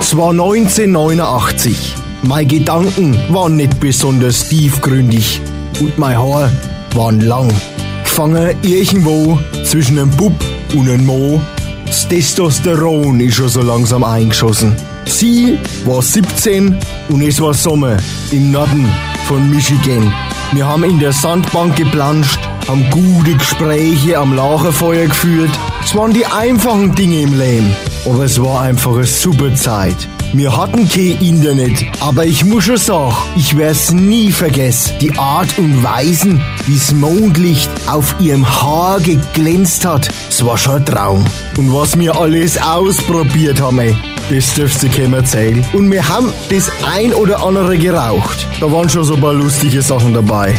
Es war 1989. Meine Gedanken waren nicht besonders tiefgründig und mein Haar waren lang. Gefangen irgendwo zwischen einem Bub und einem Mo. Das Testosteron ist schon so langsam eingeschossen. Sie war 17 und es war Sommer im Norden von Michigan. Wir haben in der Sandbank geplanscht haben gute Gespräche am Lagerfeuer geführt. Es waren die einfachen Dinge im Leben, aber es war einfach eine super Zeit. Wir hatten kein Internet, aber ich muss schon sagen, ich werd's nie vergessen. Die Art und Weisen, wie das Mondlicht auf ihrem Haar geglänzt hat, es war schon ein Traum. Und was wir alles ausprobiert haben, ey, das dürfst du keinem erzählen. Und wir haben das ein oder andere geraucht. Da waren schon so ein paar lustige Sachen dabei.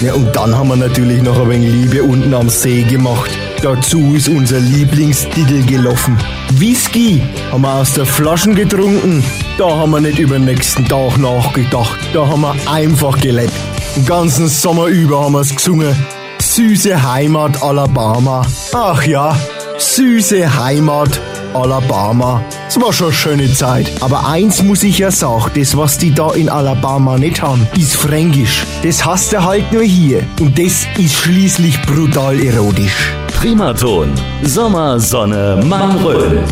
Ja, und dann haben wir natürlich noch ein wenig Liebe unten am See gemacht. Dazu ist unser Lieblingstitel gelaufen. Whisky haben wir aus der Flaschen getrunken. Da haben wir nicht über den nächsten Tag nachgedacht. Da haben wir einfach gelebt. Den ganzen Sommer über haben wir es gesungen. Süße Heimat Alabama. Ach ja, süße Heimat Alabama. Es war schon eine schöne Zeit. Aber eins muss ich ja sagen, das was die da in Alabama nicht haben, ist Fränkisch. Das hast du halt nur hier. Und das ist schließlich brutal erotisch. Primaton. Sommer, Sonne, Mann, Röll.